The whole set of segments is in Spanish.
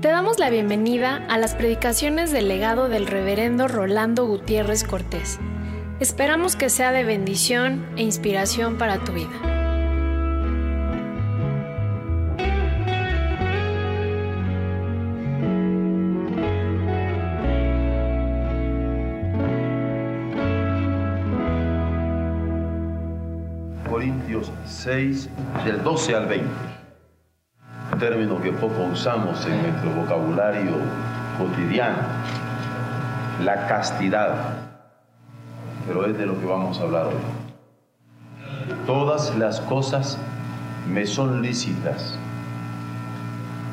Te damos la bienvenida a las predicaciones del legado del reverendo Rolando Gutiérrez Cortés. Esperamos que sea de bendición e inspiración para tu vida. Corintios 6, del 12 al 20. Término que poco usamos en nuestro vocabulario cotidiano. La castidad. Pero es de lo que vamos a hablar hoy. Todas las cosas me son lícitas,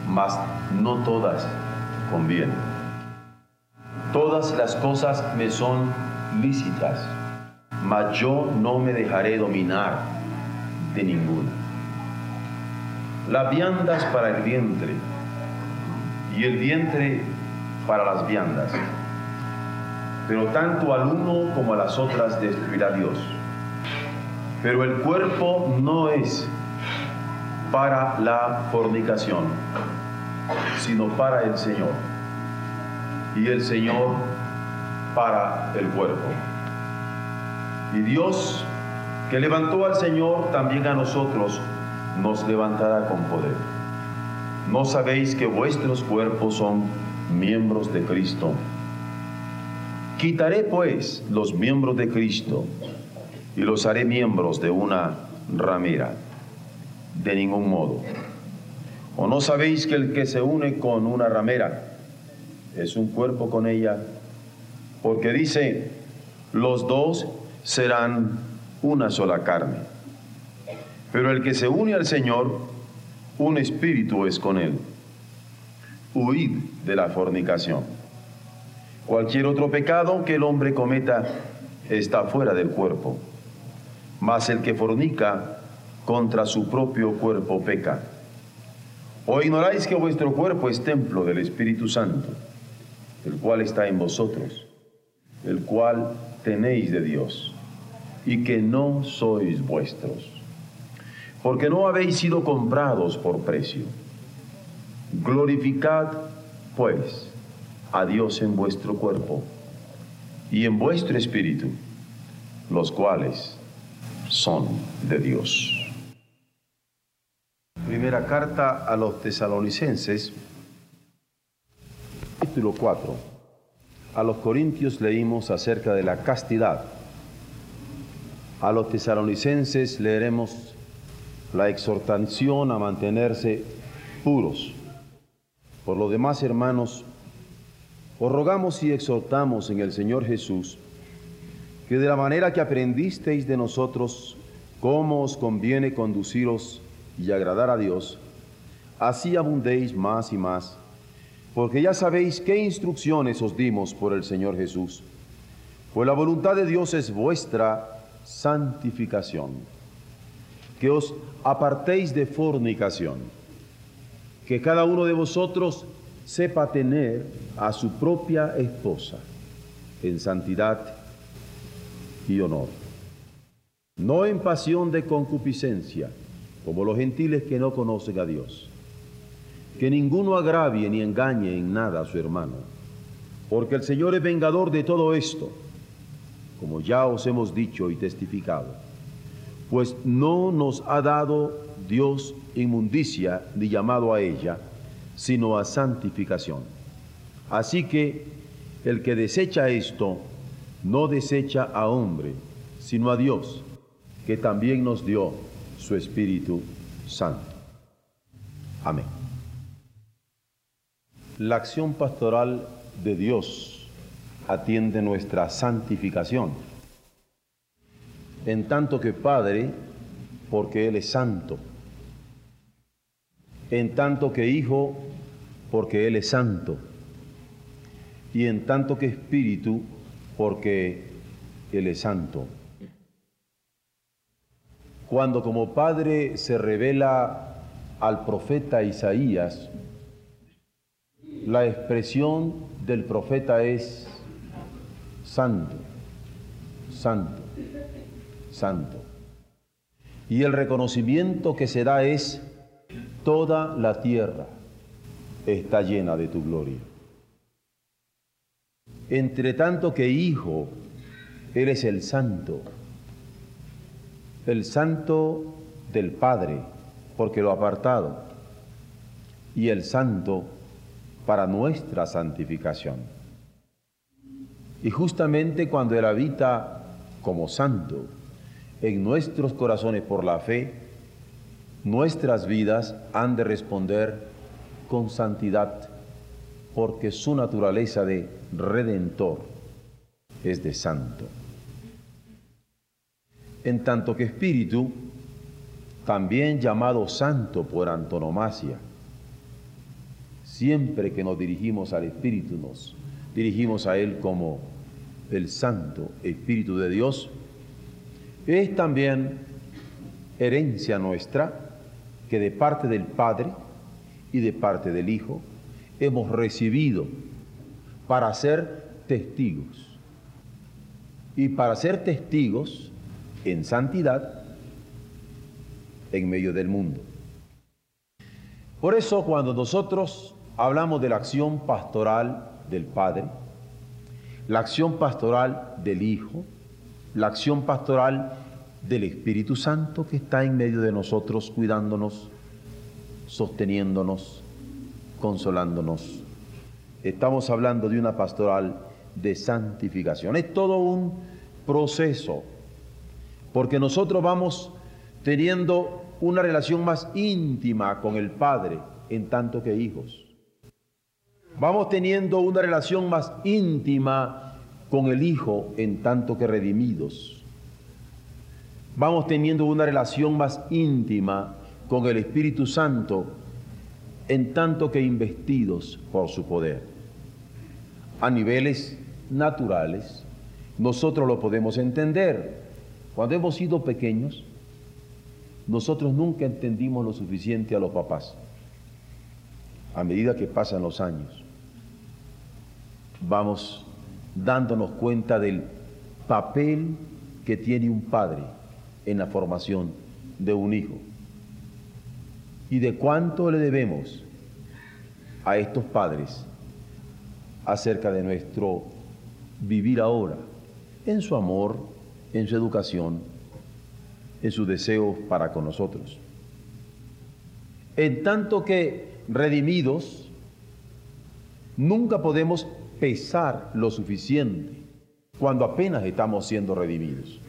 mas no todas convienen. Todas las cosas me son lícitas, mas yo no me dejaré dominar de ninguna. Las viandas para el vientre y el vientre para las viandas. Pero tanto al uno como a las otras destruirá Dios. Pero el cuerpo no es para la fornicación, sino para el Señor. Y el Señor para el cuerpo. Y Dios que levantó al Señor, también a nosotros nos levantará con poder. ¿No sabéis que vuestros cuerpos son miembros de Cristo? Quitaré pues los miembros de Cristo y los haré miembros de una ramera. De ningún modo. ¿O no sabéis que el que se une con una ramera es un cuerpo con ella? Porque dice, los dos serán una sola carne. Pero el que se une al Señor, un espíritu es con él. Huid de la fornicación. Cualquier otro pecado que el hombre cometa está fuera del cuerpo, mas el que fornica contra su propio cuerpo peca. ¿O ignoráis que vuestro cuerpo es templo del Espíritu Santo, el cual está en vosotros, el cual tenéis de Dios? y que no sois vuestros, porque no habéis sido comprados por precio. Glorificad, pues, a Dios en vuestro cuerpo y en vuestro espíritu, los cuales son de Dios. Primera carta a los tesalonicenses, capítulo 4. A los corintios leímos acerca de la castidad a los tesalonicenses leeremos la exhortación a mantenerse puros. Por lo demás, hermanos, os rogamos y exhortamos en el Señor Jesús que de la manera que aprendisteis de nosotros cómo os conviene conduciros y agradar a Dios, así abundéis más y más, porque ya sabéis qué instrucciones os dimos por el Señor Jesús. Pues la voluntad de Dios es vuestra santificación, que os apartéis de fornicación, que cada uno de vosotros sepa tener a su propia esposa en santidad y honor, no en pasión de concupiscencia, como los gentiles que no conocen a Dios. Que ninguno agravie ni engañe en nada a su hermano, porque el Señor es vengador de todo esto como ya os hemos dicho y testificado, pues no nos ha dado Dios inmundicia ni llamado a ella, sino a santificación. Así que el que desecha esto, no desecha a hombre, sino a Dios, que también nos dio su Espíritu Santo. Amén. La acción pastoral de Dios atiende nuestra santificación. En tanto que Padre, porque Él es santo. En tanto que Hijo, porque Él es santo. Y en tanto que Espíritu, porque Él es santo. Cuando como Padre se revela al profeta Isaías, la expresión del profeta es santo, santo, santo. Y el reconocimiento que se da es toda la tierra, está llena de tu gloria. Entre tanto que Hijo, eres el Santo, el Santo del Padre, porque lo ha apartado, y el Santo para nuestra santificación. Y justamente cuando Él habita como Santo en nuestros corazones por la fe, nuestras vidas han de responder con santidad, porque su naturaleza de redentor es de santo. En tanto que espíritu, también llamado santo por antonomasia, siempre que nos dirigimos al espíritu nos dirigimos a él como el santo espíritu de Dios, es también herencia nuestra que de parte del Padre y de parte del Hijo hemos recibido para ser testigos. Y para ser testigos en santidad en medio del mundo. Por eso cuando nosotros hablamos de la acción pastoral del Padre, la acción pastoral del Hijo, la acción pastoral del Espíritu Santo que está en medio de nosotros, cuidándonos, sosteniéndonos, consolándonos. Estamos hablando de una pastoral de santificación. Es todo un proceso, porque nosotros vamos teniendo una relación más íntima con el Padre en tanto que hijos. Vamos teniendo una relación más íntima con el Hijo en tanto que redimidos. Vamos teniendo una relación más íntima con el Espíritu Santo en tanto que investidos por su poder. A niveles naturales, nosotros lo podemos entender. Cuando hemos sido pequeños, nosotros nunca entendimos lo suficiente a los papás. A medida que pasan los años, vamos dándonos cuenta del papel que tiene un padre en la formación de un hijo y de cuánto le debemos a estos padres acerca de nuestro vivir ahora, en su amor, en su educación, en su deseo para con nosotros. En tanto que redimidos, nunca podemos pesar lo suficiente cuando apenas estamos siendo redimidos.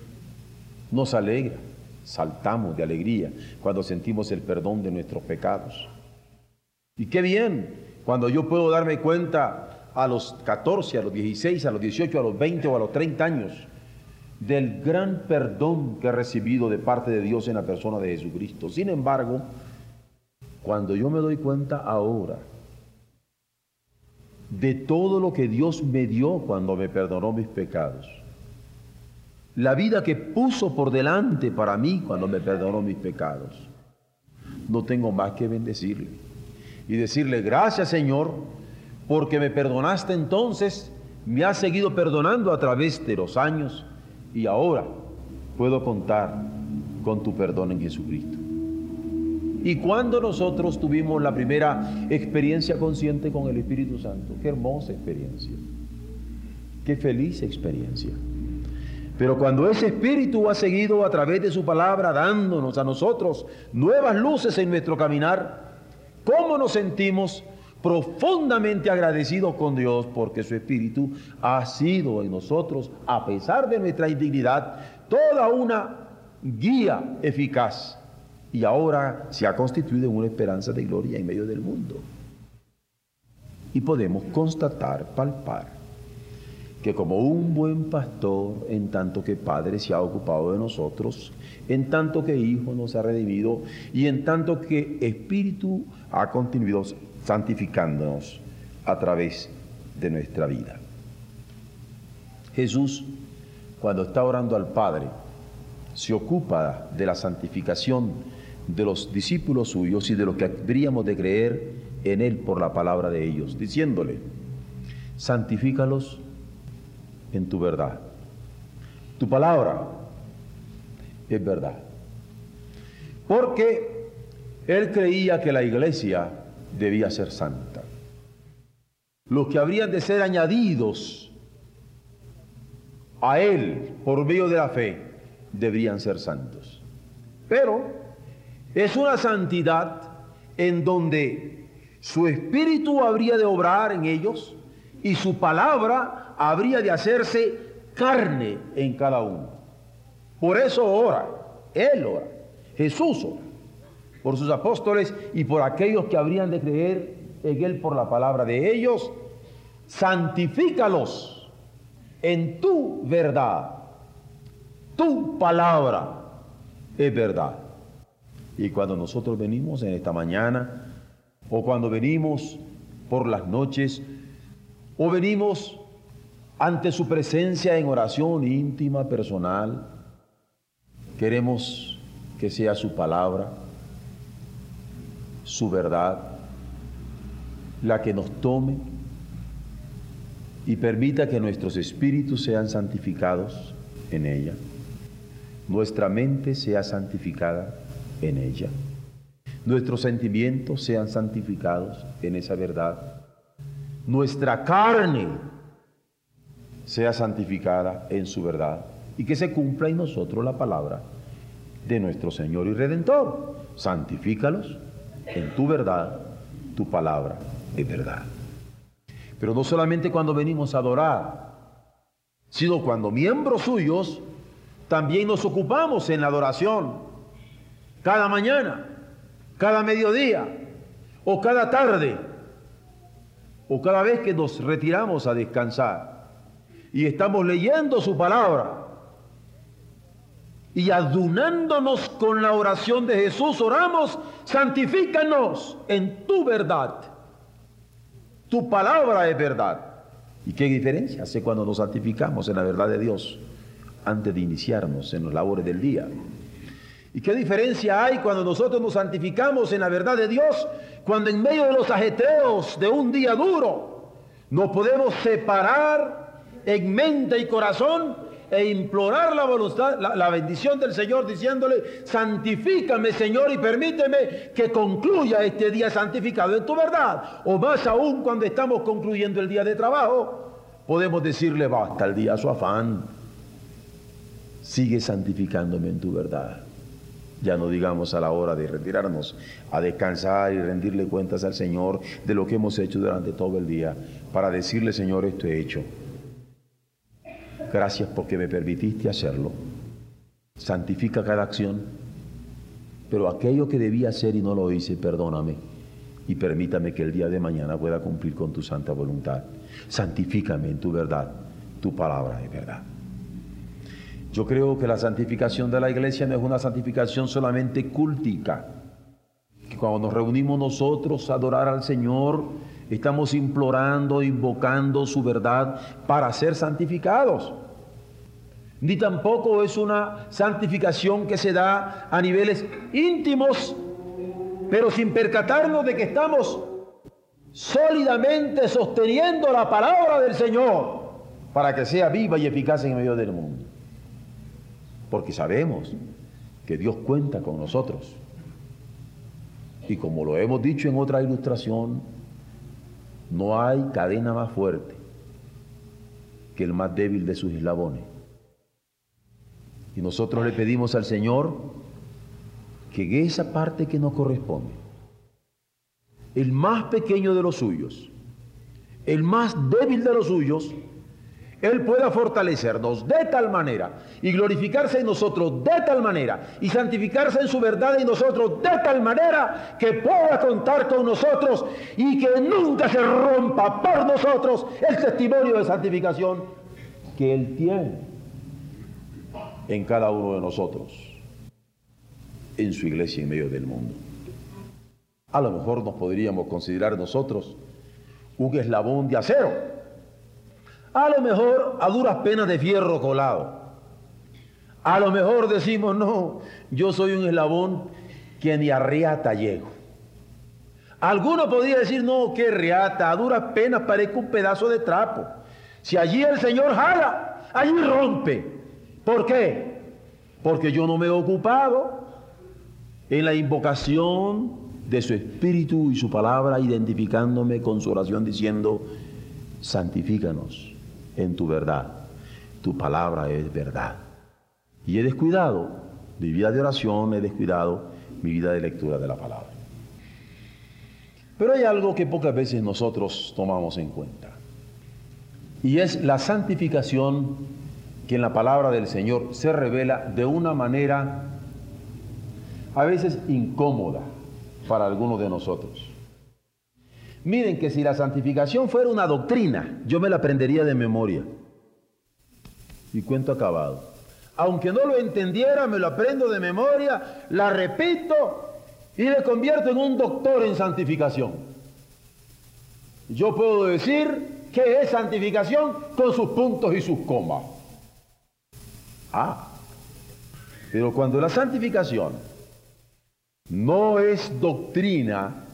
Nos alegra, saltamos de alegría cuando sentimos el perdón de nuestros pecados. Y qué bien cuando yo puedo darme cuenta a los 14, a los 16, a los 18, a los 20 o a los 30 años del gran perdón que he recibido de parte de Dios en la persona de Jesucristo. Sin embargo, cuando yo me doy cuenta ahora de todo lo que Dios me dio cuando me perdonó mis pecados, la vida que puso por delante para mí cuando me perdonó mis pecados, no tengo más que bendecirle y decirle, gracias Señor, porque me perdonaste entonces, me has seguido perdonando a través de los años y ahora puedo contar con tu perdón en Jesucristo. Y cuando nosotros tuvimos la primera experiencia consciente con el Espíritu Santo, qué hermosa experiencia, qué feliz experiencia. Pero cuando ese Espíritu ha seguido a través de su palabra dándonos a nosotros nuevas luces en nuestro caminar, ¿cómo nos sentimos profundamente agradecidos con Dios porque su Espíritu ha sido en nosotros, a pesar de nuestra indignidad, toda una guía eficaz y ahora se ha constituido en una esperanza de gloria en medio del mundo. Y podemos constatar, palpar, que como un buen pastor, en tanto que Padre se ha ocupado de nosotros, en tanto que Hijo nos ha redimido y en tanto que Espíritu ha continuado santificándonos a través de nuestra vida. Jesús, cuando está orando al Padre, se ocupa de la santificación de los discípulos suyos y de lo que habríamos de creer en Él por la palabra de ellos, diciéndole, santifícalos en tu verdad. Tu palabra es verdad. Porque él creía que la iglesia debía ser santa. Los que habrían de ser añadidos a Él por medio de la fe deberían ser santos. Pero es una santidad en donde su espíritu habría de obrar en ellos y su palabra habría de hacerse carne en cada uno. Por eso ora, Él ora, Jesús ora, por sus apóstoles y por aquellos que habrían de creer en Él por la palabra de ellos, santifícalos en tu verdad. Tu palabra es verdad. Y cuando nosotros venimos en esta mañana, o cuando venimos por las noches, o venimos ante su presencia en oración íntima, personal, queremos que sea su palabra, su verdad, la que nos tome y permita que nuestros espíritus sean santificados en ella, nuestra mente sea santificada en ella, nuestros sentimientos sean santificados en esa verdad nuestra carne sea santificada en su verdad y que se cumpla en nosotros la palabra de nuestro Señor y Redentor. Santifícalos en tu verdad, tu palabra es verdad. Pero no solamente cuando venimos a adorar, sino cuando miembros suyos también nos ocupamos en la adoración, cada mañana, cada mediodía o cada tarde o cada vez que nos retiramos a descansar y estamos leyendo su palabra y adunándonos con la oración de Jesús, oramos, santifícanos en tu verdad. Tu palabra es verdad. ¿Y qué diferencia hace cuando nos santificamos en la verdad de Dios antes de iniciarnos en los labores del día? ¿Y qué diferencia hay cuando nosotros nos santificamos en la verdad de Dios? Cuando en medio de los ajeteos de un día duro nos podemos separar en mente y corazón e implorar la voluntad, la, bendición del Señor diciéndole, santifícame Señor y permíteme que concluya este día santificado en tu verdad. O más aún cuando estamos concluyendo el día de trabajo, podemos decirle, basta el día su afán, sigue santificándome en tu verdad ya no digamos a la hora de retirarnos a descansar y rendirle cuentas al Señor de lo que hemos hecho durante todo el día, para decirle, Señor, esto he hecho. Gracias porque me permitiste hacerlo. Santifica cada acción, pero aquello que debía hacer y no lo hice, perdóname y permítame que el día de mañana pueda cumplir con tu santa voluntad. Santifícame en tu verdad, tu palabra es verdad. Yo creo que la santificación de la iglesia no es una santificación solamente cultica. Que cuando nos reunimos nosotros a adorar al Señor, estamos implorando, invocando su verdad para ser santificados. Ni tampoco es una santificación que se da a niveles íntimos, pero sin percatarnos de que estamos sólidamente sosteniendo la palabra del Señor para que sea viva y eficaz en medio del mundo porque sabemos que Dios cuenta con nosotros. Y como lo hemos dicho en otra ilustración, no hay cadena más fuerte que el más débil de sus eslabones. Y nosotros le pedimos al Señor que esa parte que nos corresponde, el más pequeño de los suyos, el más débil de los suyos, él pueda fortalecernos de tal manera y glorificarse en nosotros de tal manera y santificarse en su verdad en nosotros de tal manera que pueda contar con nosotros y que nunca se rompa por nosotros el testimonio de santificación que Él tiene en cada uno de nosotros, en su iglesia en medio del mundo. A lo mejor nos podríamos considerar nosotros un eslabón de acero a lo mejor a duras penas de fierro colado. A lo mejor decimos, no, yo soy un eslabón que ni a riata llego. Alguno podría decir, no, qué riata, a duras penas parezco un pedazo de trapo. Si allí el Señor jala, allí rompe. ¿Por qué? Porque yo no me he ocupado en la invocación de su espíritu y su palabra, identificándome con su oración diciendo, santifícanos en tu verdad. Tu palabra es verdad. Y he descuidado mi vida de oración, he descuidado mi vida de lectura de la palabra. Pero hay algo que pocas veces nosotros tomamos en cuenta. Y es la santificación que en la palabra del Señor se revela de una manera a veces incómoda para algunos de nosotros. Miren que si la santificación fuera una doctrina, yo me la aprendería de memoria. Y cuento acabado. Aunque no lo entendiera, me lo aprendo de memoria, la repito y me convierto en un doctor en santificación. Yo puedo decir que es santificación con sus puntos y sus comas. Ah, pero cuando la santificación no es doctrina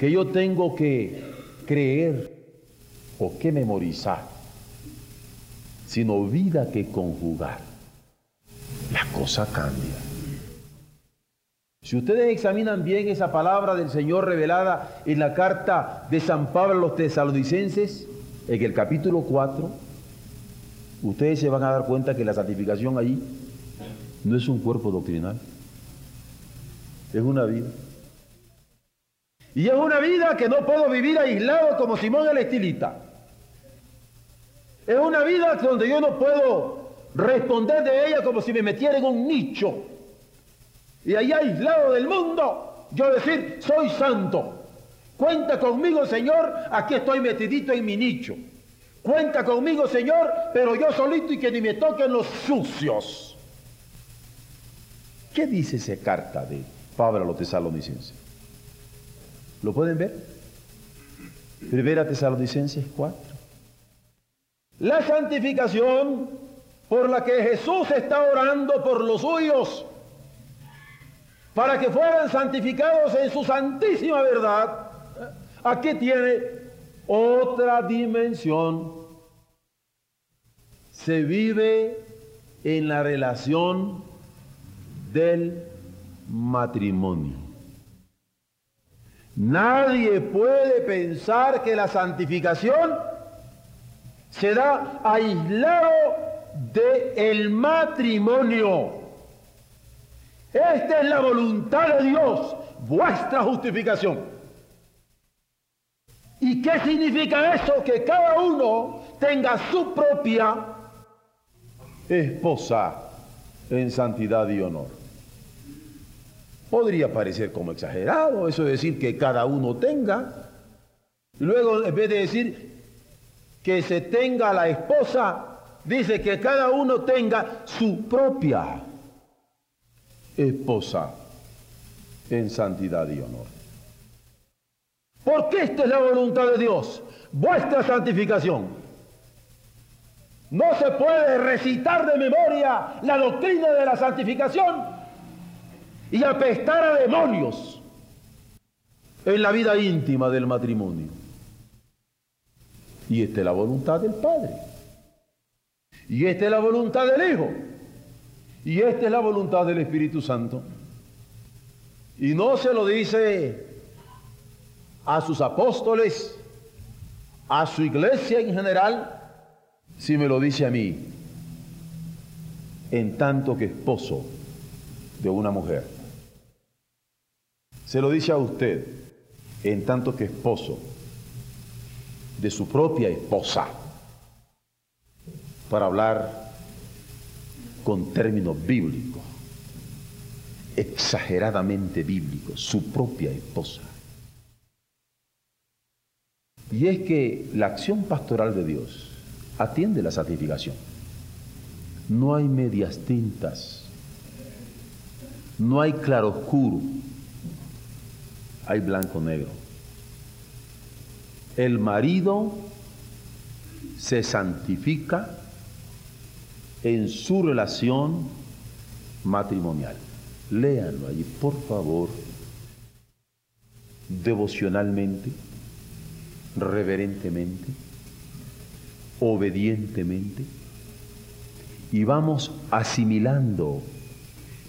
que yo tengo que creer o que memorizar, sino vida que conjugar. La cosa cambia. Si ustedes examinan bien esa palabra del Señor revelada en la carta de San Pablo a los tesalonicenses, en el capítulo 4, ustedes se van a dar cuenta que la santificación allí no es un cuerpo doctrinal es una vida. Y es una vida que no puedo vivir aislado como Simón el estilita. Es una vida donde yo no puedo responder de ella como si me metiera en un nicho. Y allá aislado del mundo, yo decir, soy santo. Cuenta conmigo, Señor, aquí estoy metidito en mi nicho. Cuenta conmigo, Señor, pero yo solito y que ni me toquen los sucios. ¿Qué dice esa carta de Pablo a los tesalonicenses. ¿Lo pueden ver? Primera Tesalonicenses 4. La santificación por la que Jesús está orando por los suyos, para que fueran santificados en su santísima verdad, aquí tiene otra dimensión. Se vive en la relación del matrimonio. Nadie puede pensar que la santificación se da aislado del el matrimonio. Esta es la voluntad de Dios, vuestra justificación. ¿Y qué significa eso? Que cada uno tenga su propia esposa en santidad y honor. Podría parecer como exagerado eso de decir que cada uno tenga. Luego, en vez de decir que se tenga la esposa, dice que cada uno tenga su propia esposa en santidad y honor. Porque esta es la voluntad de Dios, vuestra santificación. No se puede recitar de memoria la doctrina de la santificación y apestar a demonios en la vida íntima del matrimonio. Y esta es la voluntad del Padre. Y esta es la voluntad del Hijo. Y esta es la voluntad del Espíritu Santo. Y no se lo dice a sus apóstoles, a su iglesia en general, si me lo dice a mí, en tanto que esposo de una mujer. Se lo dice a usted, en tanto que esposo de su propia esposa, para hablar con términos bíblicos, exageradamente bíblicos, su propia esposa. Y es que la acción pastoral de Dios atiende la santificación. No hay medias tintas, no hay claroscuro hay blanco-negro. El marido se santifica en su relación matrimonial. Léanlo allí, por favor, devocionalmente, reverentemente, obedientemente, y vamos asimilando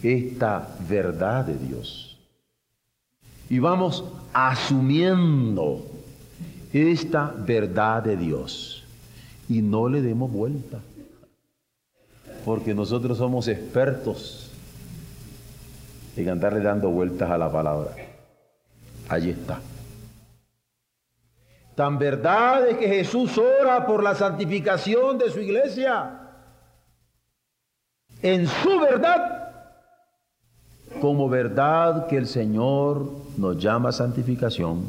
esta verdad de Dios y vamos asumiendo esta verdad de Dios y no le demos vuelta, porque nosotros somos expertos en andarle dando vueltas a la palabra. Allí está. Tan verdad es que Jesús ora por la santificación de su iglesia en su verdad como verdad que el Señor nos llama a santificación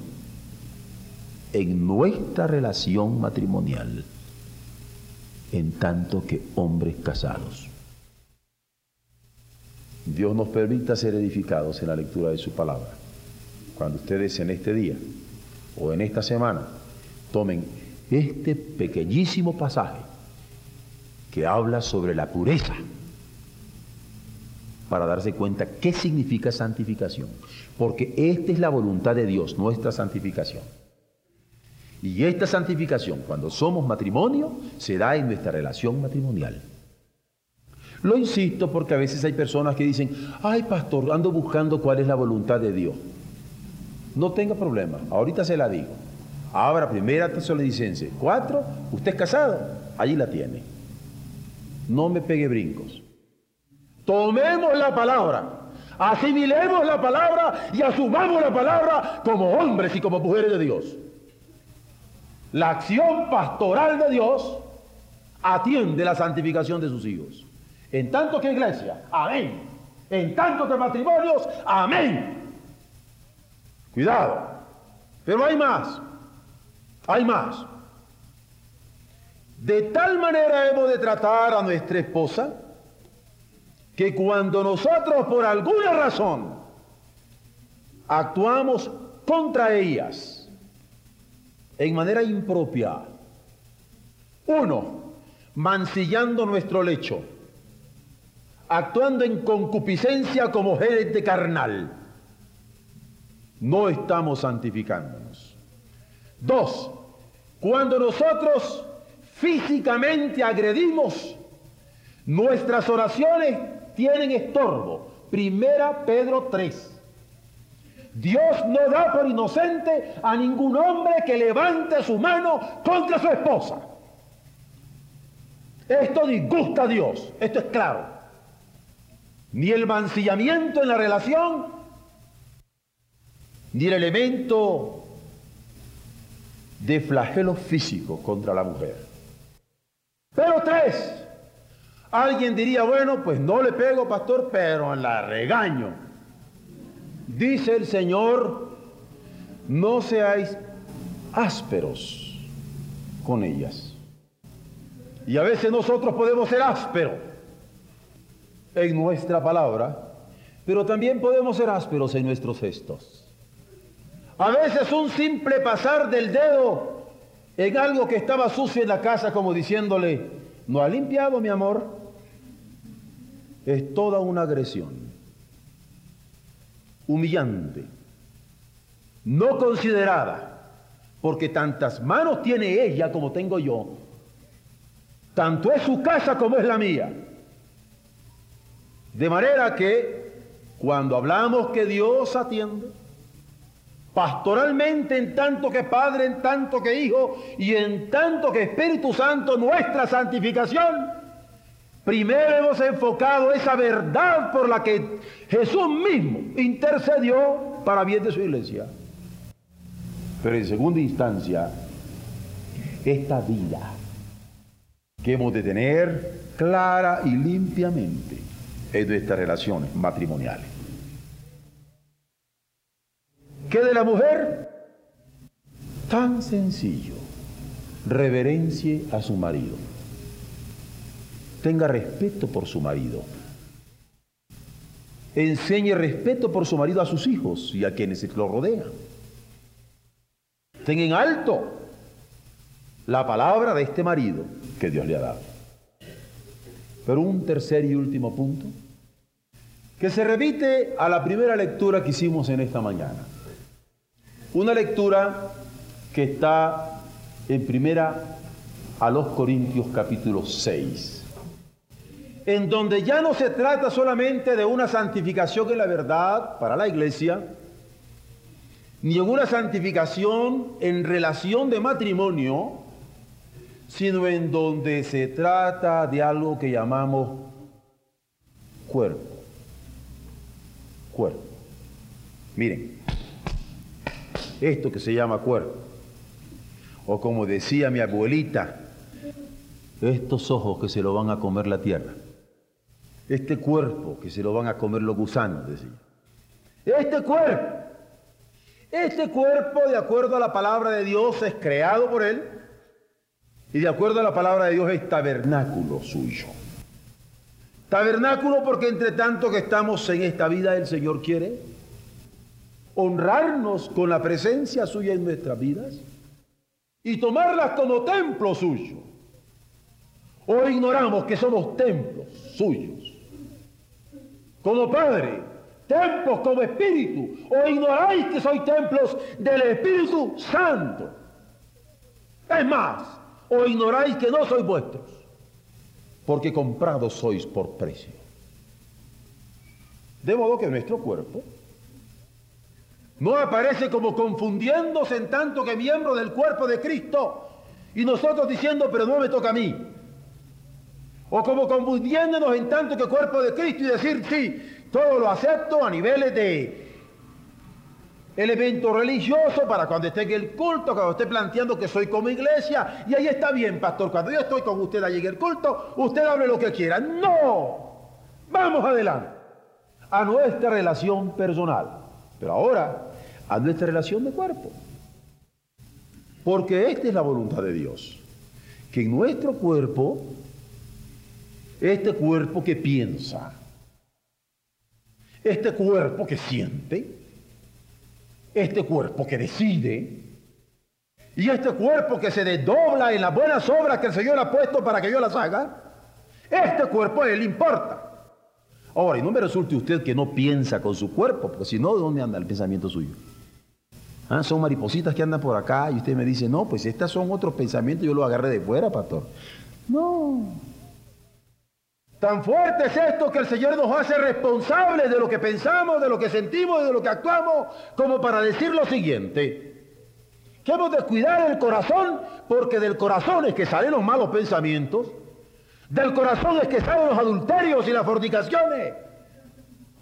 en nuestra relación matrimonial, en tanto que hombres casados. Dios nos permita ser edificados en la lectura de su palabra. Cuando ustedes en este día o en esta semana tomen este pequeñísimo pasaje que habla sobre la pureza, para darse cuenta qué significa santificación. Porque esta es la voluntad de Dios, nuestra santificación. Y esta santificación, cuando somos matrimonio, se da en nuestra relación matrimonial. Lo insisto porque a veces hay personas que dicen, ay pastor, ando buscando cuál es la voluntad de Dios. No tenga problema, ahorita se la digo. Ahora, primera licencia. Cuatro, usted es casado, allí la tiene. No me pegue brincos. Tomemos la palabra, asimilemos la palabra y asumamos la palabra como hombres y como mujeres de Dios. La acción pastoral de Dios atiende la santificación de sus hijos. En tanto que iglesia, amén. En tanto que matrimonios, amén. Cuidado. Pero hay más. Hay más. De tal manera hemos de tratar a nuestra esposa que cuando nosotros por alguna razón actuamos contra ellas en manera impropia, uno, mancillando nuestro lecho, actuando en concupiscencia como gente carnal, no estamos santificándonos. Dos, cuando nosotros físicamente agredimos, nuestras oraciones tienen estorbo. Primera Pedro 3. Dios no da por inocente a ningún hombre que levante su mano contra su esposa. Esto disgusta a Dios, esto es claro. Ni el mancillamiento en la relación, ni el elemento de flagelo físico contra la mujer. Pero tres, Alguien diría, bueno, pues no le pego, pastor, pero la regaño. Dice el Señor, no seáis ásperos con ellas. Y a veces nosotros podemos ser ásperos en nuestra palabra, pero también podemos ser ásperos en nuestros gestos. A veces un simple pasar del dedo en algo que estaba sucio en la casa como diciéndole, ¿no ha limpiado mi amor? Es toda una agresión, humillante, no considerada, porque tantas manos tiene ella como tengo yo, tanto es su casa como es la mía. De manera que cuando hablamos que Dios atiende, pastoralmente en tanto que Padre, en tanto que Hijo y en tanto que Espíritu Santo, nuestra santificación, Primero hemos enfocado esa verdad por la que Jesús mismo intercedió para bien de su iglesia. Pero en segunda instancia, esta vida que hemos de tener clara y limpiamente en nuestras relaciones matrimoniales. ¿Qué de la mujer? Tan sencillo, reverencie a su marido tenga respeto por su marido. Enseñe respeto por su marido a sus hijos y a quienes lo rodean. Tenga en alto la palabra de este marido que Dios le ha dado. Pero un tercer y último punto, que se repite a la primera lectura que hicimos en esta mañana. Una lectura que está en primera a los Corintios capítulo 6 en donde ya no se trata solamente de una santificación en la verdad para la iglesia, ni en una santificación en relación de matrimonio, sino en donde se trata de algo que llamamos cuerpo. Cuerpo. Miren, esto que se llama cuerpo, o como decía mi abuelita, estos ojos que se lo van a comer la tierra, este cuerpo que se lo van a comer los gusanos, decía. Este cuerpo, este cuerpo de acuerdo a la palabra de Dios es creado por Él y de acuerdo a la palabra de Dios es tabernáculo suyo. Tabernáculo porque entre tanto que estamos en esta vida el Señor quiere honrarnos con la presencia suya en nuestras vidas y tomarlas como templo suyo. O ignoramos que somos templos suyos. Como Padre, templos como Espíritu. O ignoráis que sois templos del Espíritu Santo. Es más, o ignoráis que no sois vuestros, porque comprados sois por precio. De modo que nuestro cuerpo no aparece como confundiéndose en tanto que miembro del cuerpo de Cristo y nosotros diciendo, pero no me toca a mí. O como confundiéndonos en tanto que cuerpo de Cristo y decir, sí, todo lo acepto a niveles de elemento religioso para cuando esté en el culto, cuando esté planteando que soy como iglesia, y ahí está bien, pastor, cuando yo estoy con usted allí en el culto, usted hable lo que quiera. No, vamos adelante a nuestra relación personal. Pero ahora a nuestra relación de cuerpo. Porque esta es la voluntad de Dios. Que en nuestro cuerpo, este cuerpo que piensa, este cuerpo que siente, este cuerpo que decide, y este cuerpo que se desdobla en las buenas obras que el Señor ha puesto para que yo las haga, este cuerpo a Él importa. Ahora, y no me resulte usted que no piensa con su cuerpo, porque si no, ¿de dónde anda el pensamiento suyo? Ah, son maripositas que andan por acá y usted me dice, no, pues estas son otros pensamientos, yo lo agarré de fuera, pastor. No. Tan fuerte es esto que el Señor nos hace responsables de lo que pensamos, de lo que sentimos y de lo que actuamos, como para decir lo siguiente, que hemos de cuidar el corazón, porque del corazón es que salen los malos pensamientos, del corazón es que salen los adulterios y las fornicaciones,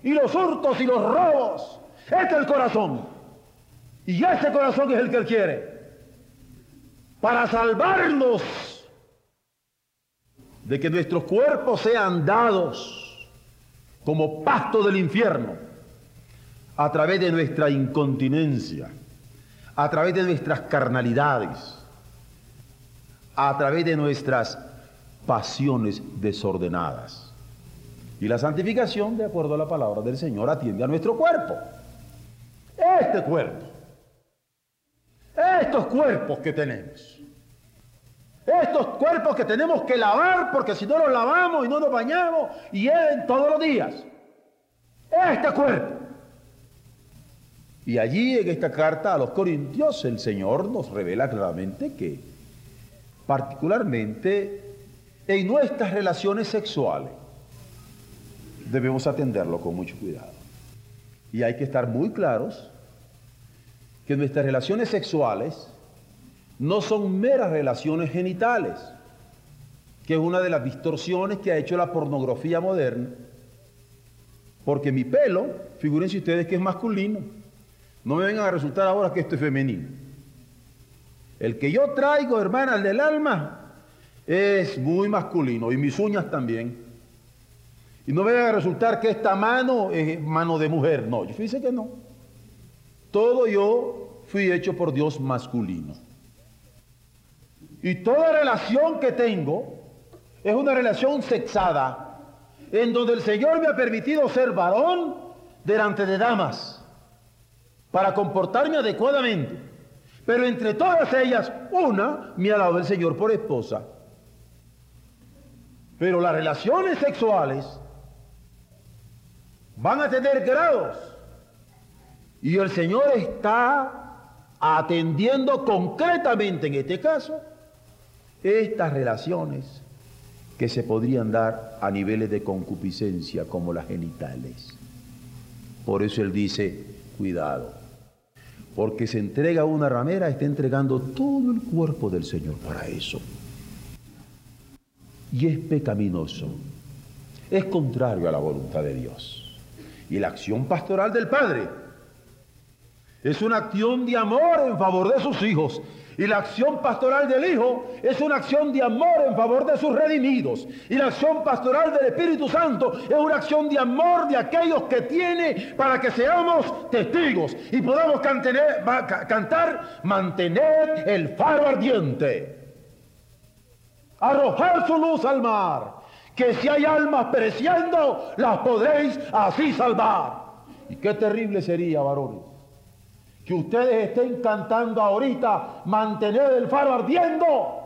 y los hurtos y los robos. Este es el corazón. Y ese corazón es el que Él quiere. Para salvarnos de que nuestros cuerpos sean dados como pasto del infierno a través de nuestra incontinencia, a través de nuestras carnalidades, a través de nuestras pasiones desordenadas. Y la santificación, de acuerdo a la palabra del Señor, atiende a nuestro cuerpo. Este cuerpo estos cuerpos que tenemos. Estos cuerpos que tenemos que lavar porque si no los lavamos y no nos bañamos y en todos los días. Este cuerpo. Y allí en esta carta a los Corintios el Señor nos revela claramente que particularmente en nuestras relaciones sexuales debemos atenderlo con mucho cuidado. Y hay que estar muy claros que nuestras relaciones sexuales no son meras relaciones genitales, que es una de las distorsiones que ha hecho la pornografía moderna. Porque mi pelo, figúrense ustedes que es masculino. No me vengan a resultar ahora que esto es femenino. El que yo traigo, hermanas del alma, es muy masculino y mis uñas también. Y no me vengan a resultar que esta mano es mano de mujer. No, yo fíjense que no. Todo yo fui hecho por Dios masculino. Y toda relación que tengo es una relación sexada, en donde el Señor me ha permitido ser varón delante de damas, para comportarme adecuadamente. Pero entre todas ellas, una me ha dado el Señor por esposa. Pero las relaciones sexuales van a tener grados y el Señor está atendiendo concretamente en este caso estas relaciones que se podrían dar a niveles de concupiscencia como las genitales. Por eso Él dice, cuidado. porque se entrega una ramera, está entregando todo el cuerpo del Señor para eso. Y es pecaminoso, es contrario a la voluntad de Dios. Y la acción pastoral del Padre es una acción de amor en favor de sus hijos, y la acción pastoral del Hijo es una acción de amor en favor de sus redimidos. Y la acción pastoral del Espíritu Santo es una acción de amor de aquellos que tiene para que seamos testigos y podamos cantar, mantener el faro ardiente. Arrojar su luz al mar. Que si hay almas pereciendo, las podréis así salvar. Y qué terrible sería, varones que ustedes estén cantando ahorita, mantener el faro ardiendo.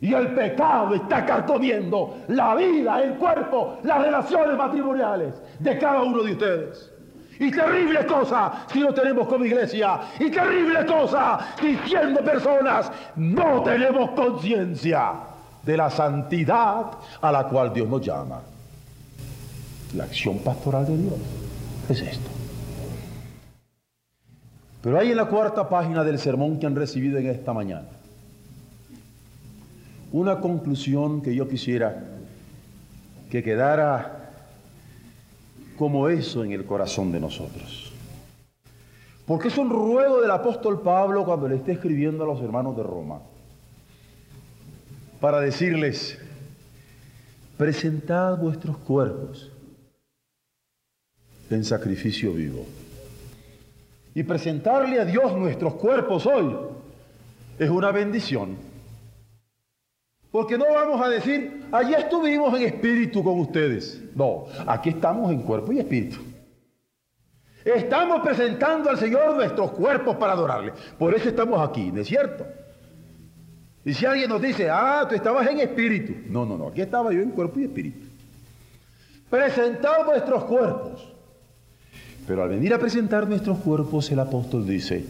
Y el pecado está carcomiendo la vida, el cuerpo, las relaciones matrimoniales de cada uno de ustedes. Y terrible cosa si no tenemos como iglesia. Y terrible cosa si siendo personas no tenemos conciencia de la santidad a la cual Dios nos llama. La acción pastoral de Dios es esto. Pero hay en la cuarta página del sermón que han recibido en esta mañana una conclusión que yo quisiera que quedara como eso en el corazón de nosotros. Porque es un ruego del apóstol Pablo cuando le está escribiendo a los hermanos de Roma para decirles, presentad vuestros cuerpos en sacrificio vivo y presentarle a Dios nuestros cuerpos hoy es una bendición. Porque no vamos a decir, allí estuvimos en espíritu con ustedes. No, aquí estamos en cuerpo y espíritu. Estamos presentando al Señor nuestros cuerpos para adorarle. Por eso estamos aquí, ¿no es cierto? Y si alguien nos dice, ah, tú estabas en espíritu. No, no, no, aquí estaba yo en cuerpo y espíritu. Presentad vuestros cuerpos pero al venir a presentar nuestros cuerpos, el apóstol dice,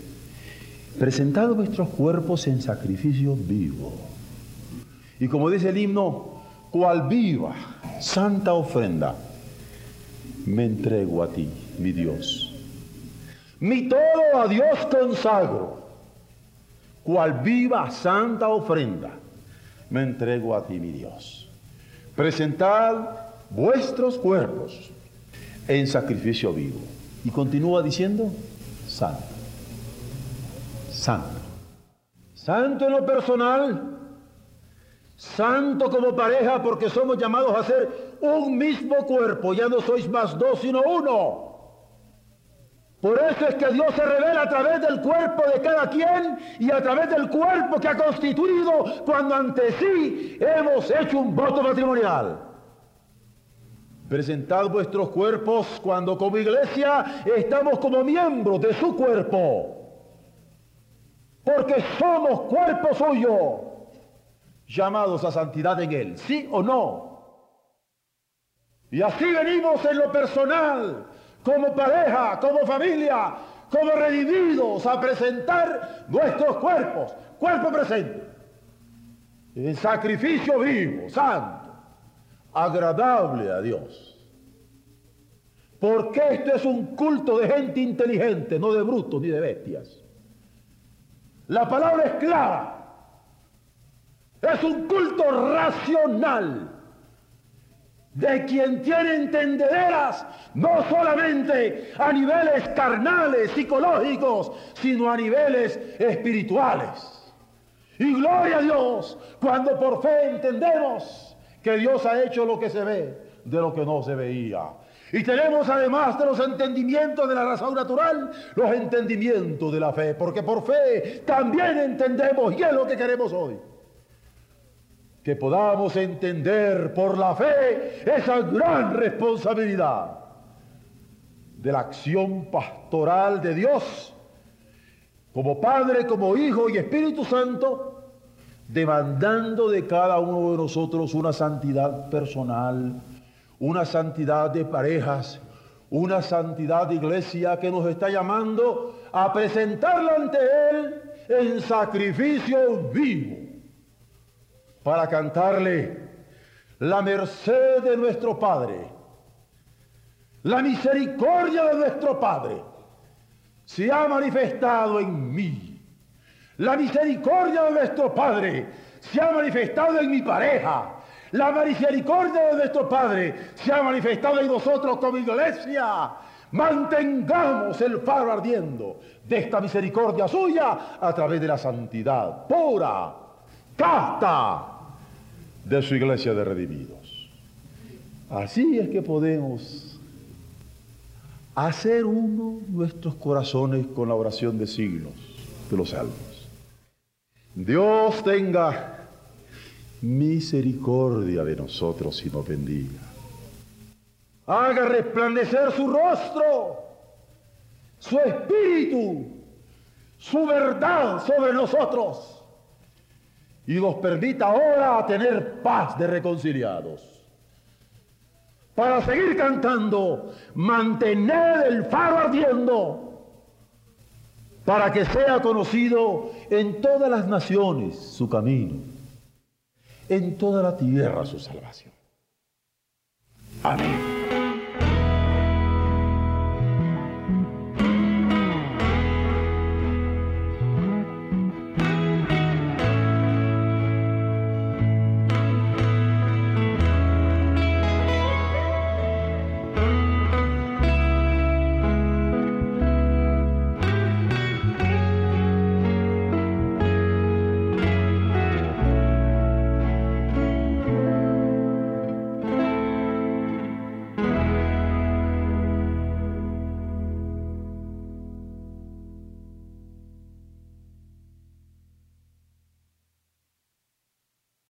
presentad vuestros cuerpos en sacrificio vivo. Y como dice el himno, cual viva, santa ofrenda, me entrego a ti, mi Dios. Mi todo a Dios consagro, cual viva, santa ofrenda, me entrego a ti, mi Dios. Presentad vuestros cuerpos en sacrificio vivo. Y continúa diciendo, santo. Santo. Santo en lo personal, santo como pareja, porque somos llamados a ser un mismo cuerpo. Ya no sois más dos, sino uno. Por eso es que Dios se revela a través del cuerpo de cada quien y a través del cuerpo que ha constituido cuando ante sí hemos hecho un voto matrimonial. Presentad vuestros cuerpos cuando como iglesia estamos como miembros de su cuerpo. Porque somos cuerpo suyo, llamados a santidad en él, sí o no. Y así venimos en lo personal, como pareja, como familia, como redimidos a presentar nuestros cuerpos, cuerpo presente, en sacrificio vivo, santo agradable a Dios. Porque esto es un culto de gente inteligente, no de brutos ni de bestias. La palabra es clara. Es un culto racional de quien tiene entendederas, no solamente a niveles carnales, psicológicos, sino a niveles espirituales. Y gloria a Dios cuando por fe entendemos que Dios ha hecho lo que se ve de lo que no se veía. Y tenemos además de los entendimientos de la razón natural, los entendimientos de la fe, porque por fe también entendemos, y es lo que queremos hoy, que podamos entender por la fe esa gran responsabilidad de la acción pastoral de Dios, como Padre, como Hijo y Espíritu Santo, demandando de cada uno de nosotros una santidad personal, una santidad de parejas, una santidad de iglesia que nos está llamando a presentarla ante Él en sacrificio vivo, para cantarle la merced de nuestro Padre, la misericordia de nuestro Padre, se ha manifestado en mí. La misericordia de nuestro Padre se ha manifestado en mi pareja. La misericordia de nuestro Padre se ha manifestado en nosotros como iglesia. Mantengamos el faro ardiendo de esta misericordia suya a través de la santidad pura, casta de su iglesia de redimidos. Así es que podemos hacer uno nuestros corazones con la oración de siglos de los salmos. Dios tenga misericordia de nosotros y nos bendiga. Haga resplandecer su rostro, su espíritu, su verdad sobre nosotros y nos permita ahora tener paz de reconciliados. Para seguir cantando, mantener el faro ardiendo para que sea conocido en todas las naciones su camino en toda la tierra su salvación. Amén.